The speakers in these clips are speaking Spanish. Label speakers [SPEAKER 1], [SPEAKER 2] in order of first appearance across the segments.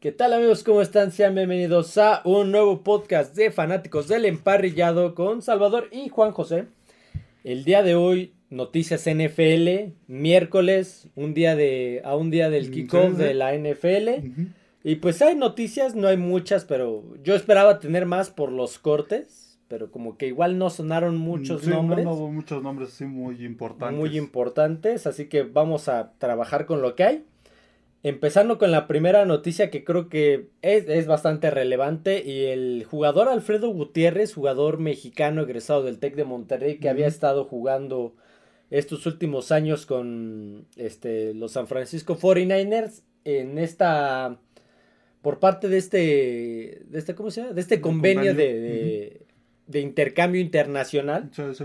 [SPEAKER 1] ¿Qué tal amigos? ¿Cómo están? Sean bienvenidos a un nuevo podcast de fanáticos del emparrillado con Salvador y Juan José. El día de hoy, noticias NFL, miércoles, un día de, a un día del kickoff de la NFL. Y pues hay noticias, no hay muchas, pero yo esperaba tener más por los cortes, pero como que igual no sonaron muchos nombres.
[SPEAKER 2] No, hubo muchos nombres sí muy importantes.
[SPEAKER 1] Muy importantes, así que vamos a trabajar con lo que hay. Empezando con la primera noticia que creo que es, bastante relevante y el jugador Alfredo Gutiérrez, jugador mexicano egresado del TEC de Monterrey que había estado jugando estos últimos años con este, los San Francisco 49ers en esta por parte de este de este ¿cómo se llama? de este convenio, de, de, intercambio internacional.
[SPEAKER 2] Sí, sí.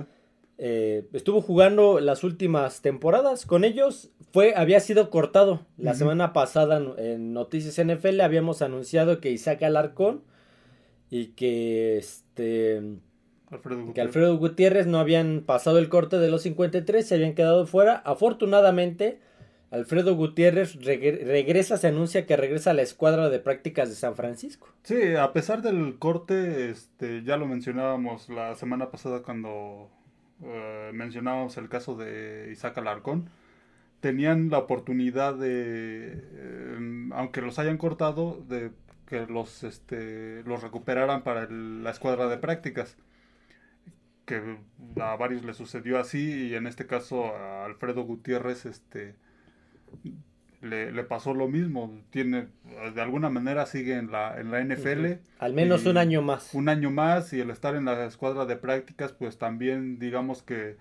[SPEAKER 1] Eh, estuvo jugando las últimas temporadas con ellos. Fue, había sido cortado. La semana pasada en Noticias NFL habíamos anunciado que Isaac Alarcón y que este
[SPEAKER 2] Alfredo
[SPEAKER 1] que Alfredo Gutiérrez no habían pasado el corte de los 53, se habían quedado fuera. Afortunadamente, Alfredo Gutiérrez regresa, se anuncia que regresa a la escuadra de prácticas de San Francisco.
[SPEAKER 2] Sí, a pesar del corte, este, ya lo mencionábamos la semana pasada cuando eh, mencionábamos el caso de Isaac Alarcón, tenían la oportunidad de, eh, aunque los hayan cortado, de que los, este, los recuperaran para la escuadra de prácticas. Que a varios les sucedió así y en este caso a Alfredo Gutiérrez este, le, pasó lo mismo. Tiene, de alguna manera sigue en la, en la NFL.
[SPEAKER 1] Al menos un año más.
[SPEAKER 2] Un año más y el estar en la escuadra de prácticas, pues también digamos que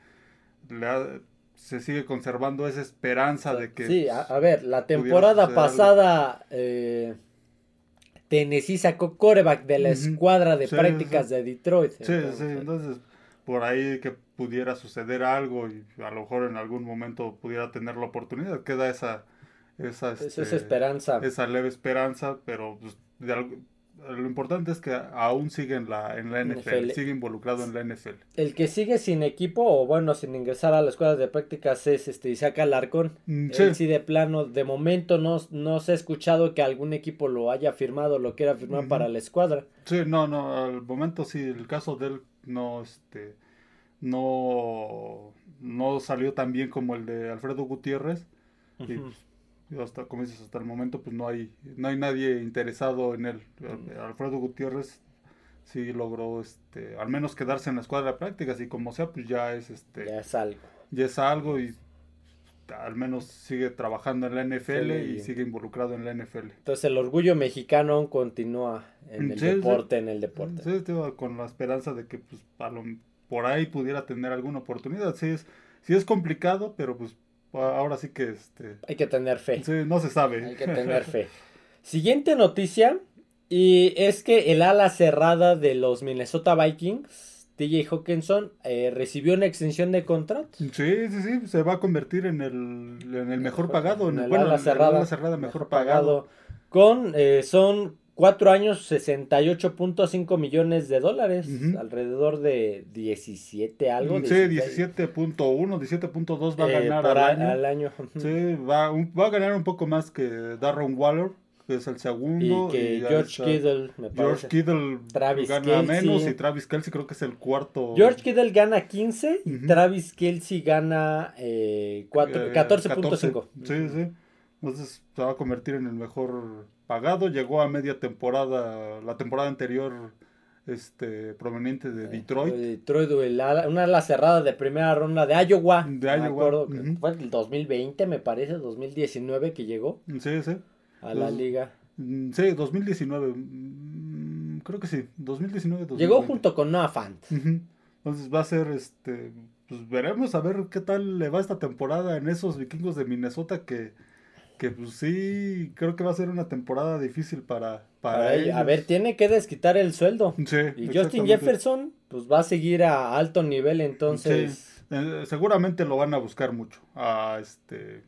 [SPEAKER 2] se sigue conservando esa esperanza de que...
[SPEAKER 1] Sí, a, ver, la temporada pasada eh, Tennessee sacó coreback de la escuadra de prácticas de Detroit.
[SPEAKER 2] Sí, sí, entonces por ahí que pudiera suceder algo y a lo mejor en algún momento pudiera tener la oportunidad. Queda esa, esa,
[SPEAKER 1] esa este, esperanza.
[SPEAKER 2] Esa leve esperanza, pero pues, lo importante es que aún sigue en la, en la NFL, sigue involucrado en la NFL.
[SPEAKER 1] El que sigue sin equipo o bueno, sin ingresar a la escuela de prácticas es este Isaac Alarcón. Mm, sí. de plano, de momento no, no se ha escuchado que algún equipo lo haya firmado, lo quiera firmar para la escuadra.
[SPEAKER 2] Sí, no, no, al momento sí, el caso de él no, este, no, no salió tan bien como el de Alfredo Gutiérrez. Y hasta, como dices, hasta el momento pues no hay, no hay nadie interesado en él. Alfredo Gutiérrez sí logró este, al menos quedarse en la escuadra de prácticas y como sea, pues ya es este.
[SPEAKER 1] Ya es algo.
[SPEAKER 2] Ya es algo y al menos sigue trabajando en la NFL y sigue involucrado en la NFL.
[SPEAKER 1] Entonces el orgullo mexicano continúa en el deporte, en el deporte.
[SPEAKER 2] Sí, con la esperanza de que pues por ahí pudiera tener alguna oportunidad. Sí es, sí es complicado, pero pues ahora sí que este...
[SPEAKER 1] Hay que tener fe.
[SPEAKER 2] Sí, no se sabe.
[SPEAKER 1] Hay que tener fe. Siguiente noticia, y es que el ala cerrada de los Minnesota Vikings, TJ Hawkinson, eh, recibió una extensión de contrato.
[SPEAKER 2] Sí, sí, sí, se va a convertir en el, en el mejor pagado, en,
[SPEAKER 1] el, ala cerrada,
[SPEAKER 2] cerrada mejor, pagado.
[SPEAKER 1] Con, eh, son Cuatro años, 68.5 millones de dólares, alrededor de 17 algo.
[SPEAKER 2] Sí, 17.1, 17.2 va a eh, ganar
[SPEAKER 1] al, año.
[SPEAKER 2] Sí, va, va, a ganar un poco más que Darren Waller, que es el segundo.
[SPEAKER 1] Y que George Kittle, me
[SPEAKER 2] George Kittle Travis gana menos y Travis Kelsey creo que es el cuarto.
[SPEAKER 1] George Kittle gana 15 y Travis Kelsey gana eh, 14.5.
[SPEAKER 2] sí, sí. Entonces se va a convertir en el mejor pagado. Llegó a media temporada, la temporada anterior, este proveniente de Detroit.
[SPEAKER 1] De Detroit, una ala cerrada de primera ronda de Iowa.
[SPEAKER 2] De Iowa.
[SPEAKER 1] Fue el 2020, me parece, 2019 que llegó.
[SPEAKER 2] Sí, sí.
[SPEAKER 1] A la liga.
[SPEAKER 2] Mm, sí, 2019. Mm, creo que sí, 2019.
[SPEAKER 1] Llegó junto con Noah Fant.
[SPEAKER 2] Entonces va a ser, este, pues veremos a ver qué tal le va esta temporada en esos vikingos de Minnesota que que pues sí, creo que va a ser una temporada difícil para, para,
[SPEAKER 1] A ver, tiene que desquitar el sueldo.
[SPEAKER 2] Sí,
[SPEAKER 1] y Justin Jefferson, pues va a seguir a alto nivel, entonces.
[SPEAKER 2] Eh, seguramente lo van a buscar mucho. A este.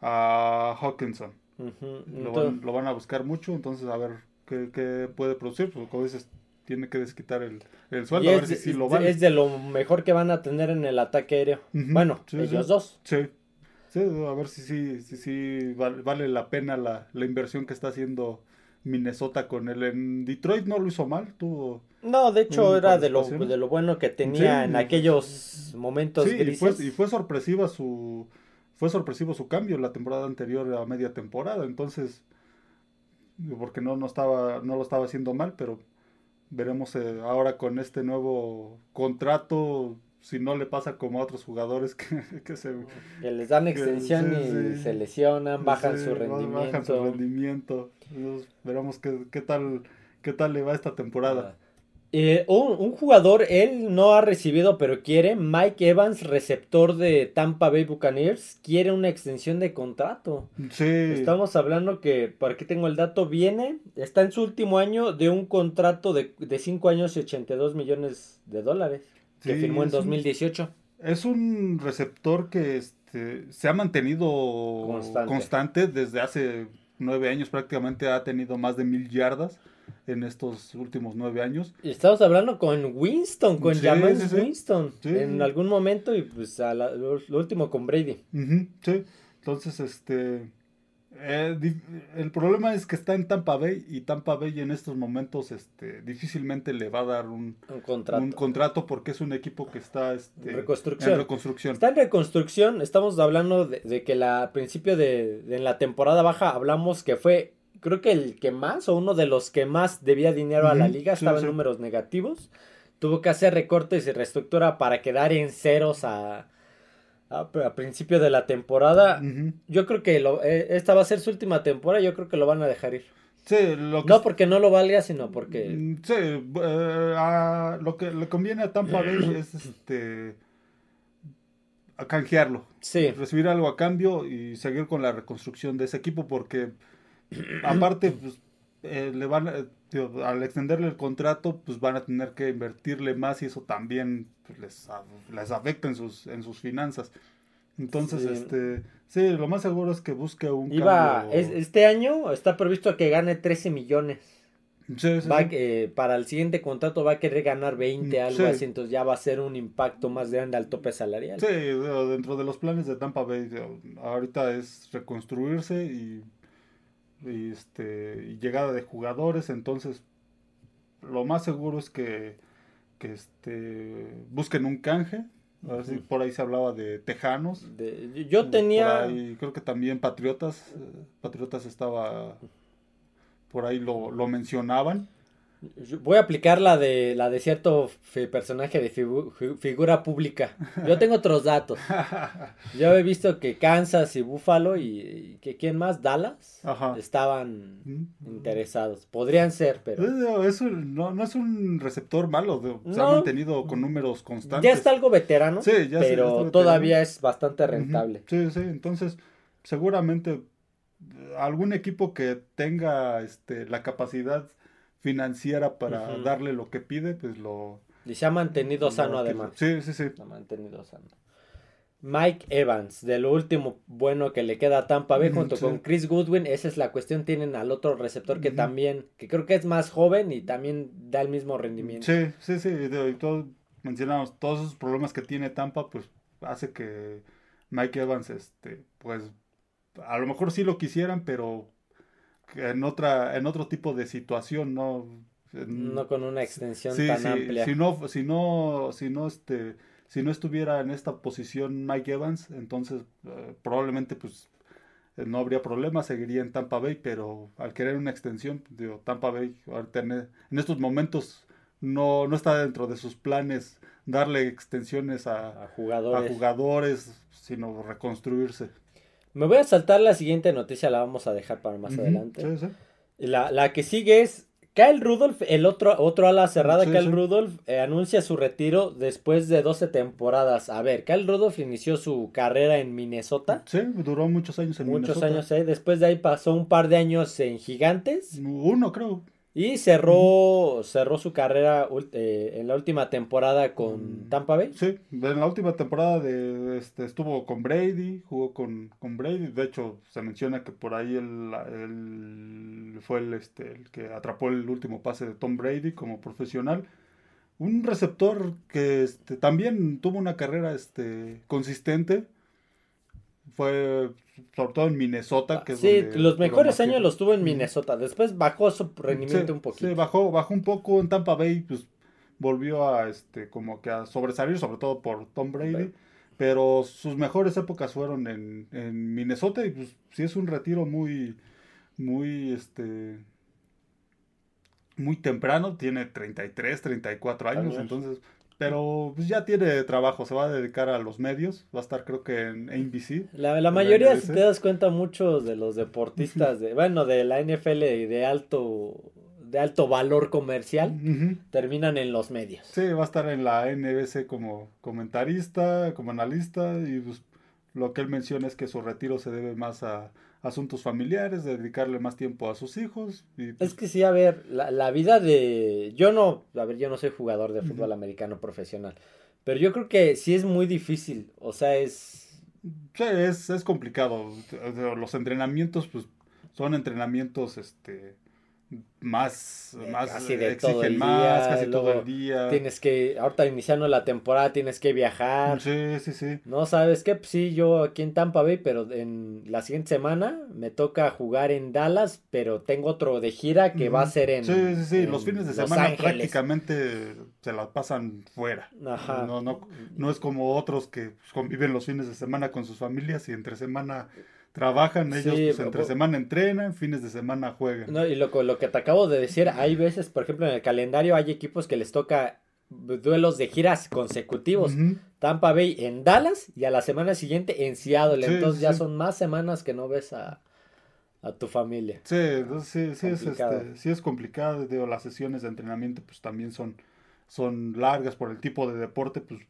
[SPEAKER 2] A Hawkinson. lo, van, a buscar mucho, entonces a ver qué, puede producir. Pues como dices, tiene que desquitar el, sueldo. a ver si, lo
[SPEAKER 1] van. Es de lo mejor que van a tener en el ataque aéreo. Bueno, ellos dos.
[SPEAKER 2] Sí a ver si sí si, si, vale, la pena la, inversión que está haciendo Minnesota con él. En Detroit no lo hizo mal, tuvo...
[SPEAKER 1] No, de hecho era de lo, de lo bueno que tenía en aquellos momentos
[SPEAKER 2] sí, Y fue, y fue sorpresiva su fue sorpresivo su cambio la temporada anterior a media temporada, entonces porque no, no estaba no lo estaba haciendo mal, pero veremos eh, ahora con este nuevo contrato si no le pasa como a otros jugadores que, se
[SPEAKER 1] que les dan extensión y se lesionan, bajan su rendimiento. Bajan su
[SPEAKER 2] rendimiento. veremos qué, qué tal qué tal le va esta temporada.
[SPEAKER 1] Eh, un, jugador, él no ha recibido, pero quiere. Mike Evans, receptor de Tampa Bay Buccaneers, quiere una extensión de contrato. Sí. Estamos hablando que, por aquí tengo el dato, viene, está en su último año de un contrato de 5 años y 82 millones de dólares, que firmó en 2018.
[SPEAKER 2] es un receptor que este, se ha mantenido constante desde hace 9 años, prácticamente ha tenido más de mil yardas en estos últimos nueve años.
[SPEAKER 1] Y estamos hablando con Winston, con sí, Winston, en algún momento y pues a lo, último con Brady.
[SPEAKER 2] sí, entonces este... Eh, el problema es que está en Tampa Bay y Tampa Bay en estos momentos este, difícilmente le va a dar un, un, contrato. porque es un equipo que está este,
[SPEAKER 1] reconstrucción. en reconstrucción. Está en reconstrucción. Estamos hablando de, que la, a principio de, de, la temporada baja hablamos que fue creo que el que más o uno de los que más debía dinero a la liga estaba en números negativos. Tuvo que hacer recortes y reestructura para quedar en ceros a, a, principio de la temporada. Yo creo que lo, eh, esta va a ser su última temporada. Yo creo que lo van a dejar ir. no porque no lo valga, sino porque.
[SPEAKER 2] Mm, sí, eh, lo que le conviene a Tampa Bay es este. A canjearlo. Sí. Recibir algo a cambio y seguir con la reconstrucción de ese equipo porque aparte, pues, eh, le van, al extenderle el contrato, pues van a tener que invertirle más y eso también pues, les, les afecta en sus, en sus finanzas. Entonces, sí. este, sí, lo más seguro es que busque un
[SPEAKER 1] Iba, este año está previsto que gane 13 millones. Sí, sí, eh, para el siguiente contrato va a querer ganar 20, algo así, entonces ya va a ser un impacto más grande al tope salarial.
[SPEAKER 2] Sí, dentro de los planes de Tampa Bay, ahorita es reconstruirse y, este, llegada de jugadores, entonces lo más seguro es que, que este, busquen un canje. A ver si por ahí se hablaba de Tejanos.
[SPEAKER 1] yo tenía...
[SPEAKER 2] creo que también Patriotas, eh, Patriotas estaba, por ahí lo, lo mencionaban.
[SPEAKER 1] Voy a aplicar la de la de cierto personaje de figura pública. Yo tengo otros datos. Yo he visto que Kansas y Buffalo y, que quién más, Dallas, estaban interesados. Podrían ser, pero
[SPEAKER 2] no, es un receptor malo. se ha mantenido con números constantes.
[SPEAKER 1] Ya está algo veterano, pero todavía es bastante rentable.
[SPEAKER 2] Sí, sí. Entonces, seguramente algún equipo que tenga este la capacidad financiera para darle lo que pide, pues lo...
[SPEAKER 1] Y se ha mantenido sano además.
[SPEAKER 2] Sí, sí, sí.
[SPEAKER 1] Se ha mantenido sano. Mike Evans, de lo último bueno que le queda a Tampa Bay junto con Chris Goodwin, esa es la cuestión, tienen al otro receptor que también, que creo que es más joven y también da el mismo rendimiento.
[SPEAKER 2] Sí, sí, sí, y todos mencionamos todos esos problemas que tiene Tampa, pues hace que Mike Evans, este, pues a lo mejor sí lo quisieran, pero en otra en otro tipo de situación no
[SPEAKER 1] no con una extensión tan amplia.
[SPEAKER 2] si no si no si no este si no estuviera en esta posición Mike Evans entonces eh, probablemente pues eh, no habría problema seguiría en Tampa Bay pero al querer una extensión digo Tampa Bay en estos momentos no no está dentro de sus planes darle extensiones a,
[SPEAKER 1] jugadores.
[SPEAKER 2] a jugadores sino reconstruirse
[SPEAKER 1] me voy a saltar la siguiente noticia, la vamos a dejar para más adelante. La, la, que sigue es Kyle Rudolph, el otro, otro ala cerrada, Kyle Rudolph, eh, anuncia su retiro después de 12 temporadas. A ver, Kyle Rudolph inició su carrera en Minnesota.
[SPEAKER 2] Sí, duró muchos años en
[SPEAKER 1] Minnesota. Muchos años, eh. Después de ahí pasó un par de años en Gigantes.
[SPEAKER 2] Uno, creo.
[SPEAKER 1] Y cerró, cerró su carrera eh, en la última temporada con mm, Tampa Bay.
[SPEAKER 2] Sí, en la última temporada de, este, estuvo con Brady, jugó con, con Brady. De hecho, se menciona que por ahí él, fue el, este, el que atrapó el último pase de Tom Brady como profesional. Un receptor que este, también tuvo una carrera este, consistente. fue sobre todo en Minnesota. Que es
[SPEAKER 1] sí,
[SPEAKER 2] donde
[SPEAKER 1] los mejores años los tuvo en Minnesota. Después bajó su rendimiento
[SPEAKER 2] Sí,
[SPEAKER 1] un poquito.
[SPEAKER 2] Sí, bajó, bajó un poco en Tampa Bay, pues volvió a este como que a sobresalir, sobre todo por Tom Brady. Pero sus mejores épocas fueron en, en Minnesota y pues sí es un retiro muy, muy, este, muy temprano, tiene 33, 34 años,
[SPEAKER 1] Años.
[SPEAKER 2] entonces, pero pues ya tiene trabajo, se va a dedicar a los medios, va a estar creo que en ABC.
[SPEAKER 1] La, mayoría,
[SPEAKER 2] NBC.
[SPEAKER 1] si te das cuenta, muchos de los deportistas, de, bueno, de la NFL y de alto, de alto valor comercial, terminan en los medios.
[SPEAKER 2] Sí, va a estar en la NBC como comentarista, como analista, y pues, lo que él menciona es que su retiro se debe más a asuntos familiares, de dedicarle más tiempo a sus hijos. Y, pues,
[SPEAKER 1] Es que sí, a ver, la, la vida de... Yo no, a ver, yo no soy jugador de fútbol americano profesional, pero yo creo que sí es muy difícil, o sea, es...
[SPEAKER 2] sí, es, es complicado. Los entrenamientos, pues, son entrenamientos, este, más, más
[SPEAKER 1] casi de
[SPEAKER 2] exigen
[SPEAKER 1] todo el
[SPEAKER 2] más,
[SPEAKER 1] día,
[SPEAKER 2] casi todo el día.
[SPEAKER 1] Tienes que, ahorita iniciando la temporada, tienes que viajar.
[SPEAKER 2] Sí, sí, sí.
[SPEAKER 1] No, ¿sabes qué? Pues sí, yo aquí en Tampa Bay, pero en la siguiente semana me toca jugar en Dallas, pero tengo otro de gira que va a ser en
[SPEAKER 2] Sí, sí, sí.
[SPEAKER 1] en
[SPEAKER 2] Los fines de
[SPEAKER 1] Los
[SPEAKER 2] semana
[SPEAKER 1] Ángeles.
[SPEAKER 2] prácticamente se la pasan fuera.
[SPEAKER 1] Ajá.
[SPEAKER 2] No, no, no es como otros que conviven los fines de semana con sus familias y entre semana trabajan. Ellos
[SPEAKER 1] Sí,
[SPEAKER 2] pues, entre semana entrenan, fines de semana juegan.
[SPEAKER 1] No, y lo, que- lo que te acabo de decir, hay veces, por ejemplo, en el calendario hay equipos que les toca duelos de giras consecutivos. Tampa Bay en Dallas y a la semana siguiente en Seattle.
[SPEAKER 2] Sí,
[SPEAKER 1] Entonces
[SPEAKER 2] sí,
[SPEAKER 1] ya son más semanas que no ves a, a tu familia.
[SPEAKER 2] Sí, entonces sí, sí es, este, sí es complicado. Digo, las sesiones de entrenamiento pues también son, son largas por el tipo de deporte. Pues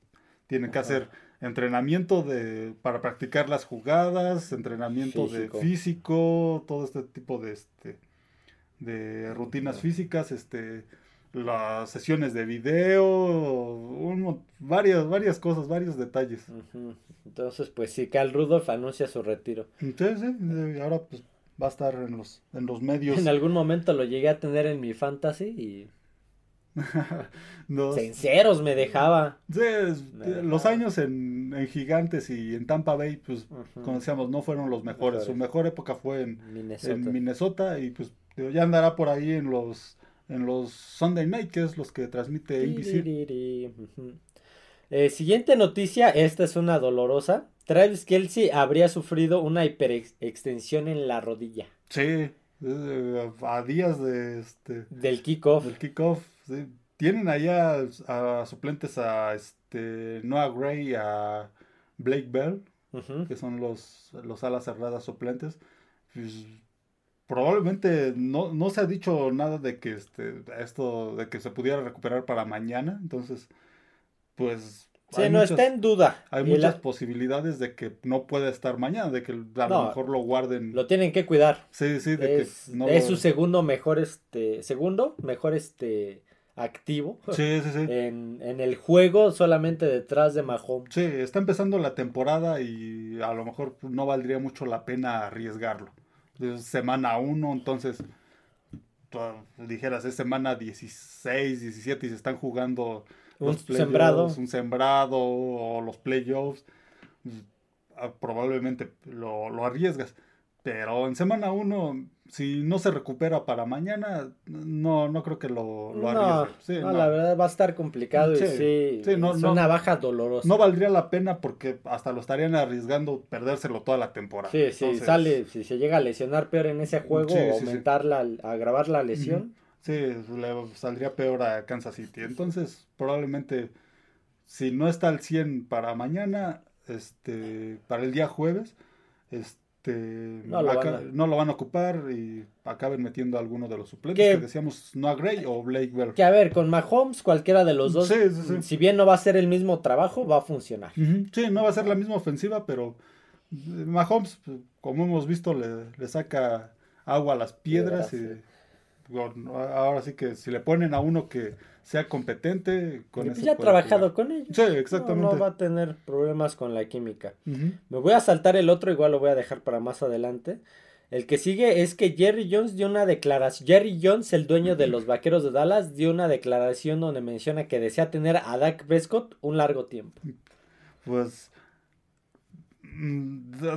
[SPEAKER 2] tienen que
[SPEAKER 1] Ajá.
[SPEAKER 2] hacer entrenamiento de, para practicar las jugadas, entrenamiento
[SPEAKER 1] Físico.
[SPEAKER 2] de físico, todo este tipo de, este, de rutinas
[SPEAKER 1] Ajá.
[SPEAKER 2] físicas, este, las sesiones de video, varias, varias cosas, varios detalles.
[SPEAKER 1] Entonces, pues sí, Cal Rudolph anuncia su retiro.
[SPEAKER 2] Entonces, sí, eh, ahora pues va a estar en los, en los medios.
[SPEAKER 1] En algún momento lo llegué a tener en mi fantasy y
[SPEAKER 2] Los-
[SPEAKER 1] sinceros me dejaba.
[SPEAKER 2] Sí, es-
[SPEAKER 1] Me
[SPEAKER 2] los
[SPEAKER 1] dejaba.
[SPEAKER 2] años en, en Gigantes y en Tampa Bay, pues,
[SPEAKER 1] Ujú.
[SPEAKER 2] como decíamos, no fueron los mejores. Su mejor época fue en,
[SPEAKER 1] Minnesota.
[SPEAKER 2] en Minnesota y pues ya andará por ahí en los en los Sunday Night, que es los que transmite NBC.
[SPEAKER 1] Eh, siguiente noticia, esta es una dolorosa. Travis Kelsey habría sufrido una hiperextensión en la rodilla
[SPEAKER 2] Sí, eh, a días de este
[SPEAKER 1] del kickoff.
[SPEAKER 2] del kickoff. Sí. Tienen allá a suplentes a este Noah Gray y a Blake Bell. Que son los, los alas cerradas suplentes, pues, probablemente no, no se ha dicho nada de que este, esto, de que se pudiera recuperar para mañana, entonces, pues,
[SPEAKER 1] Sí,
[SPEAKER 2] hay
[SPEAKER 1] no
[SPEAKER 2] muchas,
[SPEAKER 1] está en duda.
[SPEAKER 2] hay
[SPEAKER 1] Y
[SPEAKER 2] muchas
[SPEAKER 1] la-
[SPEAKER 2] posibilidades de que no pueda estar mañana, de que a lo mejor lo guarden.
[SPEAKER 1] lo tienen que cuidar.
[SPEAKER 2] sí, sí, de
[SPEAKER 1] Es,
[SPEAKER 2] que no
[SPEAKER 1] es
[SPEAKER 2] lo-
[SPEAKER 1] su segundo mejor, este, segundo mejor, este, activo
[SPEAKER 2] Sí, sí, sí.
[SPEAKER 1] en, en el juego solamente detrás de Mahomes.
[SPEAKER 2] Sí, está empezando la temporada y a lo mejor no valdría mucho la pena arriesgarlo. Es semana 1, entonces dijeras es semana 16, 17 y se están jugando
[SPEAKER 1] Un
[SPEAKER 2] los playoffs,
[SPEAKER 1] sembrado.
[SPEAKER 2] un sembrado o los playoffs, pues, ah, probablemente lo, lo arriesgas. Pero en semana 1, si no se recupera para mañana, no, no creo que lo, lo
[SPEAKER 1] No,
[SPEAKER 2] arriesgue. Sí,
[SPEAKER 1] no,
[SPEAKER 2] no.
[SPEAKER 1] la verdad va a estar complicado y
[SPEAKER 2] Sí,
[SPEAKER 1] sí,
[SPEAKER 2] sí, no,
[SPEAKER 1] es una baja dolorosa.
[SPEAKER 2] No valdría la pena porque hasta lo estarían arriesgando perdérselo toda la temporada.
[SPEAKER 1] Sí, sí,
[SPEAKER 2] Entonces,
[SPEAKER 1] sale, si se llega a lesionar peor en ese juego, aumentar la, agravar la lesión.
[SPEAKER 2] Sí, le saldría peor a Kansas City. Entonces, probablemente, si no está al 100 para mañana, este, para el día jueves, este,
[SPEAKER 1] No lo
[SPEAKER 2] aca-
[SPEAKER 1] van a-
[SPEAKER 2] no lo van a ocupar y acaben metiendo a alguno de los suplentes
[SPEAKER 1] Que-
[SPEAKER 2] que decíamos Noah Gray o Blake Bell.
[SPEAKER 1] Que a ver, con Mahomes, cualquiera de los dos,
[SPEAKER 2] Sí, sí, sí.
[SPEAKER 1] si bien no va a ser el mismo trabajo, va a funcionar.
[SPEAKER 2] Sí, no va a ser la misma ofensiva, pero eh, Mahomes, pues, como hemos visto, le, le saca agua a las piedras
[SPEAKER 1] Piedras,
[SPEAKER 2] y ahora sí que si le ponen a uno que sea competente, con
[SPEAKER 1] pues
[SPEAKER 2] eso
[SPEAKER 1] ya ha trabajado
[SPEAKER 2] jugar.
[SPEAKER 1] con ellos.
[SPEAKER 2] Sí, exactamente.
[SPEAKER 1] no va a tener problemas con la química. Me voy a saltar el otro, igual lo voy a dejar para más adelante. El que sigue es que Jerry Jones dio una declaración. Jerry Jones, el dueño de los vaqueros de Dallas, dio una declaración donde menciona que desea tener a Dak Prescott un largo tiempo.
[SPEAKER 2] Pues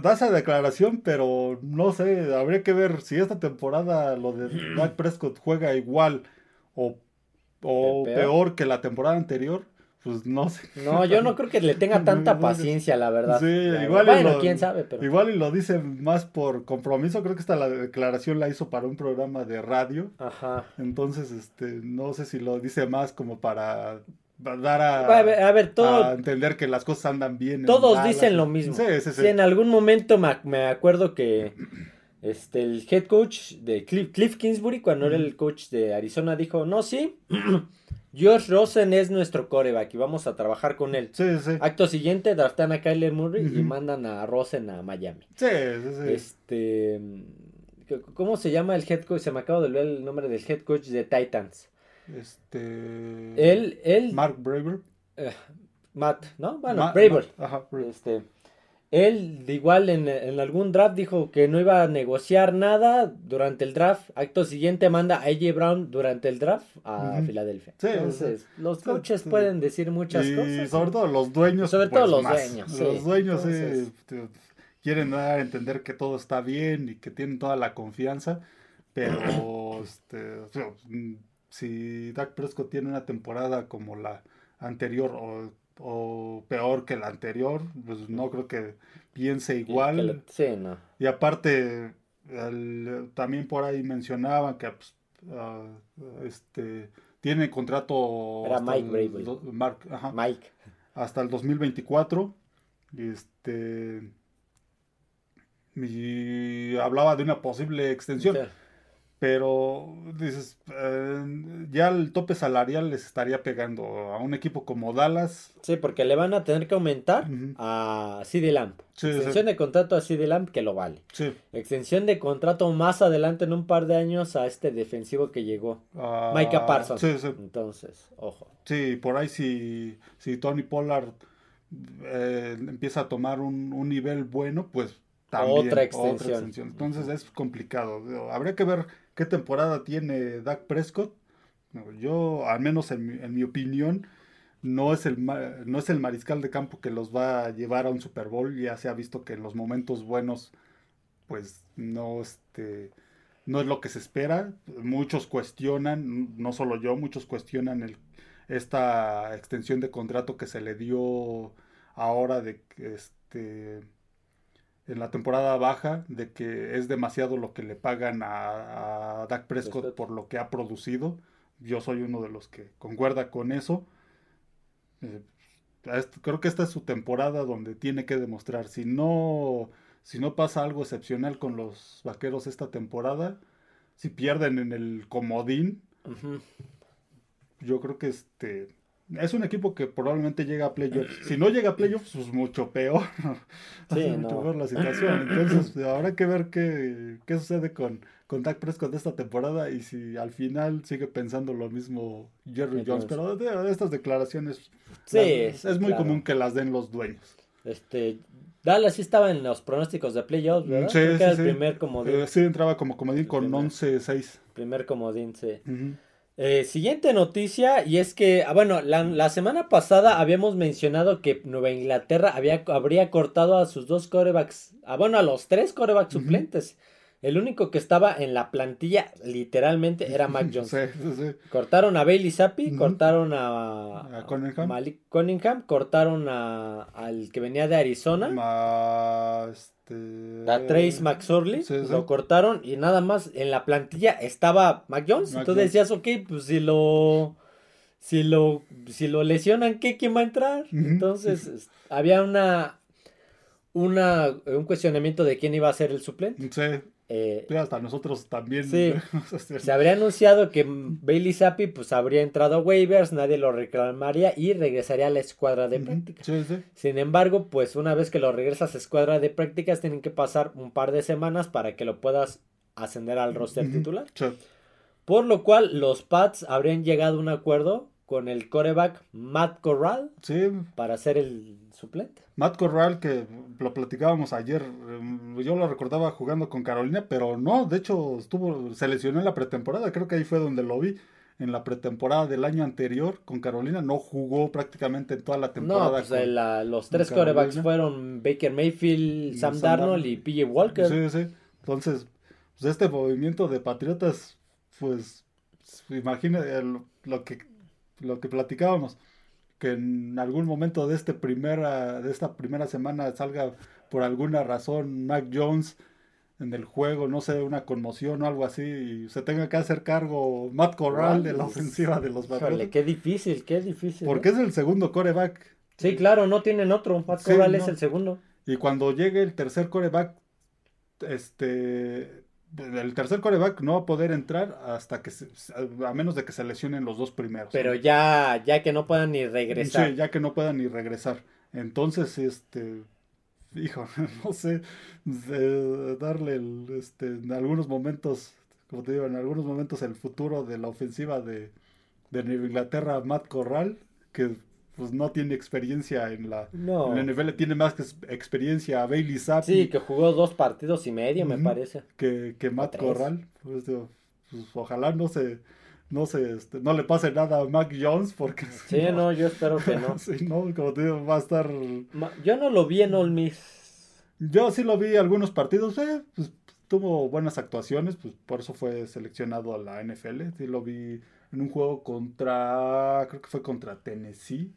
[SPEAKER 2] da esa declaración, pero no sé, habría que ver si esta temporada lo de Dak Prescott juega igual o, o
[SPEAKER 1] ¿Peor?
[SPEAKER 2] peor que la temporada anterior. Pues no sé.
[SPEAKER 1] No, yo no creo que le tenga tanta paciencia, la verdad.
[SPEAKER 2] Sí,
[SPEAKER 1] La
[SPEAKER 2] igual
[SPEAKER 1] verdad.
[SPEAKER 2] y
[SPEAKER 1] Bueno,
[SPEAKER 2] lo-
[SPEAKER 1] quién sabe, pero.
[SPEAKER 2] Igual y lo dice más por compromiso. Creo que esta la declaración la hizo para un programa de radio.
[SPEAKER 1] Ajá.
[SPEAKER 2] Entonces, este, no sé si lo dice más como para dar a,
[SPEAKER 1] A ver, a ver, todo-
[SPEAKER 2] a entender que las cosas andan bien. en
[SPEAKER 1] Todos
[SPEAKER 2] Dallas.
[SPEAKER 1] dicen lo mismo.
[SPEAKER 2] Sí, sí, sí.
[SPEAKER 1] Sí, en algún momento me, me acuerdo que este, el head coach de Cliff, Cliff Kingsbury, cuando era el coach de Arizona, dijo, no, sí, Josh Rosen es nuestro coreback y vamos a trabajar con él.
[SPEAKER 2] Sí, sí.
[SPEAKER 1] Acto siguiente, draftan a Kyler Murray y mandan a Rosen a Miami.
[SPEAKER 2] Sí, sí, sí.
[SPEAKER 1] Este, ¿cómo se llama el head coach? Se me acaba de olvidar el nombre del head coach de Titans.
[SPEAKER 2] Este.
[SPEAKER 1] Él, él,
[SPEAKER 2] Mark Braver.
[SPEAKER 1] eh, Matt, ¿no? Bueno,
[SPEAKER 2] Ma-
[SPEAKER 1] Braver.
[SPEAKER 2] Ma- Ajá, Braver.
[SPEAKER 1] Este, él igual en, en algún draft dijo que no iba a negociar nada durante el draft. Acto siguiente manda a AJ Brown durante el draft a. Filadelfia.
[SPEAKER 2] Sí,
[SPEAKER 1] Entonces, los coaches
[SPEAKER 2] sí.
[SPEAKER 1] pueden decir muchas
[SPEAKER 2] y
[SPEAKER 1] cosas.
[SPEAKER 2] sobre todo los dueños.
[SPEAKER 1] Sobre
[SPEAKER 2] pues,
[SPEAKER 1] todo los
[SPEAKER 2] más.
[SPEAKER 1] dueños.
[SPEAKER 2] Los dueños sí,
[SPEAKER 1] Entonces-
[SPEAKER 2] te- quieren dar a entender que todo está bien y que tienen toda la confianza. Pero este, o sea, si Dak Prescott tiene una temporada como la anterior o, o peor que la anterior, pues no creo que piense
[SPEAKER 1] Y
[SPEAKER 2] igual.
[SPEAKER 1] lo- sí, no.
[SPEAKER 2] Y aparte, el- también por ahí mencionaban que pues, ah, este, tiene contrato
[SPEAKER 1] Era
[SPEAKER 2] hasta
[SPEAKER 1] Mike
[SPEAKER 2] el do- Mark, ajá,
[SPEAKER 1] Mike.
[SPEAKER 2] hasta el 2024. Y este y hablaba de una posible extensión,
[SPEAKER 1] Sí.
[SPEAKER 2] Pero dices, eh, ya el tope salarial les estaría pegando a un equipo como Dallas.
[SPEAKER 1] Sí, porque le van a tener que aumentar
[SPEAKER 2] Ujú.
[SPEAKER 1] a CD Lamp.
[SPEAKER 2] Sí, sí.
[SPEAKER 1] Extensión de contrato a CD Lamp que lo vale.
[SPEAKER 2] Sí,
[SPEAKER 1] Extensión de contrato más adelante en un par de años a este defensivo que llegó.
[SPEAKER 2] ah,
[SPEAKER 1] Micah Parsons.
[SPEAKER 2] Sí, sí.
[SPEAKER 1] Entonces, ojo.
[SPEAKER 2] Sí, por ahí si, si Tony Pollard eh, empieza a tomar un, un nivel bueno, pues también
[SPEAKER 1] Otra extensión.
[SPEAKER 2] Entonces es complicado. Habría que ver qué temporada tiene Dak Prescott. Yo, al menos en mi, opinión, no es, el, no es el mariscal de campo que los va a llevar a un Super Bowl. Ya se ha visto que en los momentos buenos, pues no, este, no es lo que se espera. Muchos cuestionan, no solo yo, muchos cuestionan esta extensión de contrato que se le dio ahora de este en la temporada baja de que es demasiado lo que le pagan a, a Dak Prescott por lo que ha producido. Yo soy uno de los que concuerda con eso. Eh, creo que esta es su temporada donde tiene que demostrar. Si no, si no pasa algo excepcional con los vaqueros esta temporada, si pierden en el comodín, yo creo que este es un equipo que probablemente llega a playoffs. Si no llega a playoffs, pues mucho peor.
[SPEAKER 1] Sí,
[SPEAKER 2] Es mucho peor la situación. Entonces, habrá que ver qué, qué sucede con, con Dak Prescott esta temporada y si al final sigue pensando lo mismo Jerry Jones. Pero de, estas declaraciones
[SPEAKER 1] Sí,
[SPEAKER 2] las- es muy
[SPEAKER 1] claro.
[SPEAKER 2] común que las den los dueños.
[SPEAKER 1] Este, Dallas sí estaba en los pronósticos de playoffs, ¿verdad?
[SPEAKER 2] Sí,
[SPEAKER 1] Creo que
[SPEAKER 2] sí,
[SPEAKER 1] era
[SPEAKER 2] sí.
[SPEAKER 1] el primer comodín.
[SPEAKER 2] Eh, sí, entraba como comodín
[SPEAKER 1] El
[SPEAKER 2] con
[SPEAKER 1] primer.
[SPEAKER 2] 11-6.
[SPEAKER 1] Primer comodín, sí.
[SPEAKER 2] Ujú.
[SPEAKER 1] Eh, siguiente noticia, y es que, ah, bueno, la, la semana pasada habíamos mencionado que Nueva Inglaterra había, habría cortado a sus dos corebacks, ah, bueno, a los tres corebacks suplentes. El único que estaba en la plantilla, literalmente, era Mac Jones.
[SPEAKER 2] Sí, sí, sí.
[SPEAKER 1] Cortaron a Bailey Zappi, cortaron a,
[SPEAKER 2] A Cunningham.
[SPEAKER 1] Malik Cunningham, cortaron a, al que venía de Arizona,
[SPEAKER 2] Ma- este...
[SPEAKER 1] a Trace McSorley,
[SPEAKER 2] Sí, sí.
[SPEAKER 1] lo cortaron y nada más en la plantilla estaba Mac Jones.
[SPEAKER 2] Mac
[SPEAKER 1] Entonces
[SPEAKER 2] Jones.
[SPEAKER 1] decías, ok, pues si lo, si lo, si lo lesionan, ¿qué? ¿Quién va a entrar? Entonces es- había una, una, un cuestionamiento de quién iba a ser el suplente.
[SPEAKER 2] Sí,
[SPEAKER 1] Eh,
[SPEAKER 2] sí, hasta nosotros también.
[SPEAKER 1] Sí. se habría anunciado que Bailey Zappi pues habría entrado a waivers, nadie lo reclamaría y regresaría a la escuadra de prácticas.
[SPEAKER 2] Sí, sí.
[SPEAKER 1] Sin embargo, pues una vez que lo regresas a escuadra de prácticas, tienen que pasar un par de semanas para que lo puedas ascender al roster titular.
[SPEAKER 2] Sí.
[SPEAKER 1] Por lo cual, los Pats habrían llegado a un acuerdo con el coreback Matt Corral
[SPEAKER 2] Sí,
[SPEAKER 1] para ser el suplente.
[SPEAKER 2] Matt Corral, que lo platicábamos ayer, eh, yo lo recordaba jugando con Carolina, pero no, de hecho estuvo, se lesionó en la pretemporada, creo que ahí fue donde lo vi. en la pretemporada del año anterior con Carolina, no jugó prácticamente en toda la temporada.
[SPEAKER 1] No, pues el, la, los tres corebacks fueron Baker Mayfield, Sam, Sam Darnold y PJ Walker.
[SPEAKER 2] Sí, sí. Entonces, pues este movimiento de Patriotas, pues, imagina lo que, lo que platicábamos, que en algún momento de, este primera, de esta primera semana salga por alguna razón Mac Jones en el juego, no sé, una conmoción o algo así, y se tenga que hacer cargo Matt Corral de la ofensiva de los
[SPEAKER 1] Patriotas. qué difícil, qué difícil.
[SPEAKER 2] Porque es el segundo coreback.
[SPEAKER 1] Sí, claro, no tienen otro. Matt Corral es el segundo.
[SPEAKER 2] Y cuando llegue el tercer coreback, este, el tercer coreback no va a poder entrar hasta que a menos de que se lesionen los dos primeros.
[SPEAKER 1] Pero ya ya que no puedan ni regresar.
[SPEAKER 2] Sí, ya que no puedan ni regresar. Entonces, este hijo, no sé, darle el, este, en algunos momentos, como te digo, en algunos momentos el futuro de la ofensiva de, de Inglaterra a Matt Corral, que pues no tiene experiencia en la, no. en NFL, tiene más que experiencia a Bailey Zappi.
[SPEAKER 1] Sí, que jugó dos partidos y medio, me parece.
[SPEAKER 2] Que, que Matt Corral. Pues, pues, ojalá no se no se este, no le pase nada a Mac Jones porque
[SPEAKER 1] sí no, yo espero que no
[SPEAKER 2] sí no como te digo va a estar
[SPEAKER 1] yo no lo vi en All Miss
[SPEAKER 2] yo sí lo vi algunos partidos eh, pues, tuvo buenas actuaciones pues por eso fue seleccionado a la NFL sí lo vi en un juego contra creo que fue contra Tennessee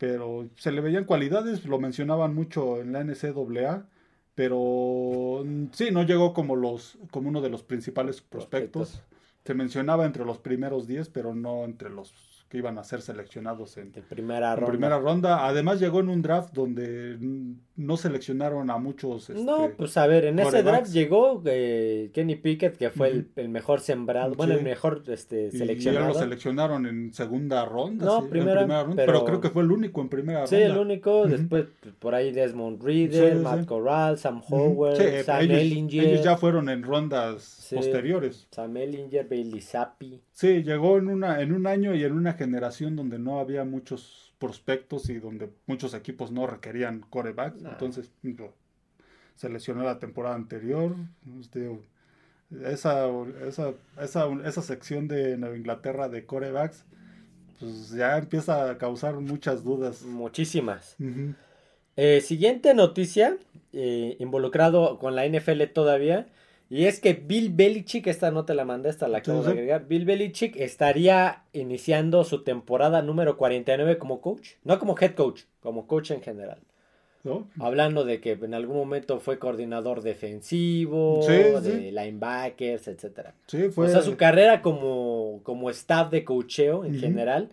[SPEAKER 2] pero se le veían cualidades, lo mencionaban mucho en la NCAA, pero mm, sí, no llegó como, los, como uno de los principales prospectos. Se mencionaba entre los primeros 10, pero no entre los que iban a ser seleccionados en,
[SPEAKER 1] primera,
[SPEAKER 2] ronda. primera ronda. Además llegó en un draft donde no seleccionaron a muchos.
[SPEAKER 1] no, este, pues a ver, en ese draft llegó eh, Kenny Pickett, que fue el, mejor sembrado, bueno, el mejor este, seleccionado.
[SPEAKER 2] Y lo seleccionaron en segunda ronda. No, primera, ronda, pero, creo que fue el único en primera ronda.
[SPEAKER 1] Sí, el único. Después pues, por ahí Desmond Reader, Matt Corral, Sam Howard, Sam Ellinger.
[SPEAKER 2] Ellos ya fueron en rondas posteriores.
[SPEAKER 1] Sam Ellinger, Bailey Zappi.
[SPEAKER 2] Sí, llegó en, una, en un año y en una generación donde no había muchos prospectos y donde muchos equipos no requerían corebacks. Entonces, se lesionó la temporada anterior. Este, esa, esa, esa, esa, sección de Nueva Inglaterra de corebacks, pues ya empieza a causar muchas dudas.
[SPEAKER 1] Muchísimas. Eh, siguiente noticia, eh, involucrado con la NFL todavía. Y es que Bill Belichick, esta no te la mandé, esta la acabo de agregar. Bill Belichick estaría iniciando su temporada número 49 como coach. No como head coach, como coach en general. Hablando de que en algún momento fue coordinador defensivo, de linebackers, etcétera.
[SPEAKER 2] fue...
[SPEAKER 1] O sea, su carrera como, como staff de coacheo en general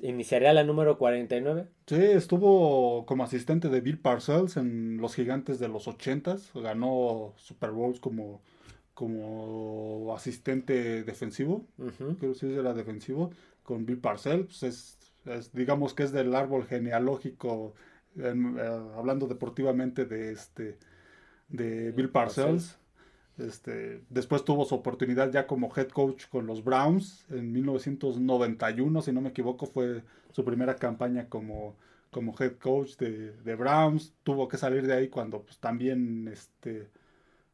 [SPEAKER 1] iniciaría la número 49.
[SPEAKER 2] Sí, estuvo como asistente de Bill Parcells en los Gigantes de los 80s. Ganó Super Bowls como, como asistente defensivo. Creo que sí era defensivo. Con Bill Parcells. Pues es, digamos que es del árbol genealógico, eh, hablando deportivamente de este de Bill Parcells. Este, después tuvo su oportunidad ya como head coach con los Browns en 1991, si no me equivoco, fue su primera campaña como, como head coach de, Browns. Tuvo que salir de ahí cuando pues, también este,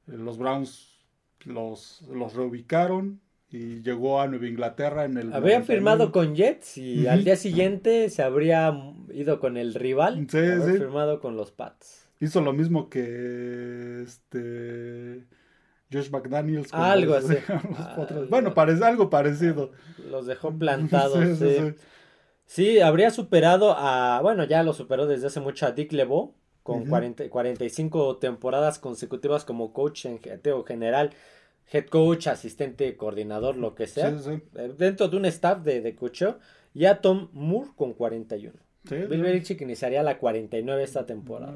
[SPEAKER 2] los Browns los, los reubicaron y llegó a Nueva Inglaterra en el...
[SPEAKER 1] Había firmado con Jets y al día siguiente se habría ido con el rival. Sí, firmado con los Pats.
[SPEAKER 2] Hizo lo mismo que este Josh McDaniels.
[SPEAKER 1] Algo así.
[SPEAKER 2] bueno, parece algo parecido.
[SPEAKER 1] Los dejó plantados. sí, sí, habría superado a. Bueno, ya lo superó desde hace mucho a Dick LeBeau. Con 40, 45 temporadas consecutivas como coach en general, head coach, asistente, coordinador, lo que sea. Eh, dentro de un staff de, de coacheo. Y a Tom Moore con 41. Bill Belichick iniciaría la 49 esta temporada.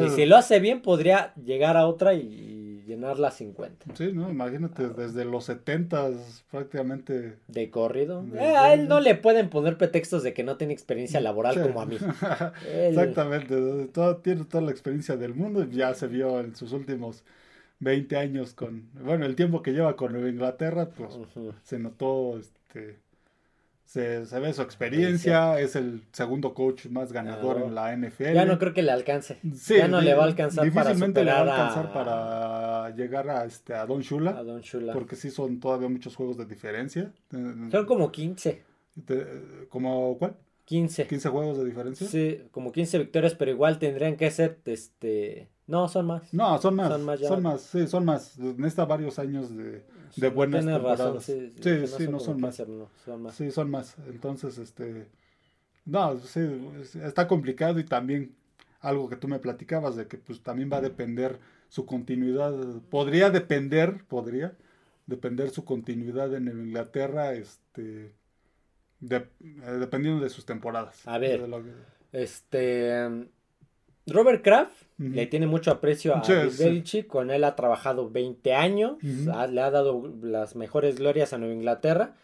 [SPEAKER 1] Y si lo hace bien, podría llegar a otra y, llenar la 50.
[SPEAKER 2] Sí, ¿no? Imagínate, desde los 70 prácticamente.
[SPEAKER 1] De corrido. Eh, a él no le pueden poner pretextos de que no tiene experiencia laboral como a mí.
[SPEAKER 2] Exactamente. tiene toda la experiencia del mundo. Ya se vio en sus últimos 20 años con. Bueno, el tiempo que lleva con Nueva Inglaterra, pues se notó este se, se, ve su experiencia, es el segundo coach más ganador en la NFL.
[SPEAKER 1] Ya no creo que le alcance. ya no le va a alcanzar
[SPEAKER 2] difícilmente para le va a alcanzar para llegar a, este, a Don Shula.
[SPEAKER 1] A Don Shula.
[SPEAKER 2] Porque sí son todavía muchos juegos de diferencia.
[SPEAKER 1] Son como 15.
[SPEAKER 2] ¿Como cuál?
[SPEAKER 1] 15.
[SPEAKER 2] 15 juegos de diferencia.
[SPEAKER 1] Sí, como 15 victorias, pero igual tendrían que ser, este... No, son más.
[SPEAKER 2] No, son más. Son más, son más sí, son más. Necesita varios años de, de buenas temporadas. sí, sí, sí, no, son, más. no, son más. Sí, son más. Entonces, este... No, sí, está complicado y también algo que tú me platicabas de que pues también va a depender su continuidad. Podría depender, podría depender su continuidad en Inglaterra, este eh, dependiendo de sus temporadas.
[SPEAKER 1] A ver, este Robert Kraft le tiene mucho aprecio a sí, con él ha trabajado 20 años, le ha dado las mejores glorias a Nueva Inglaterra,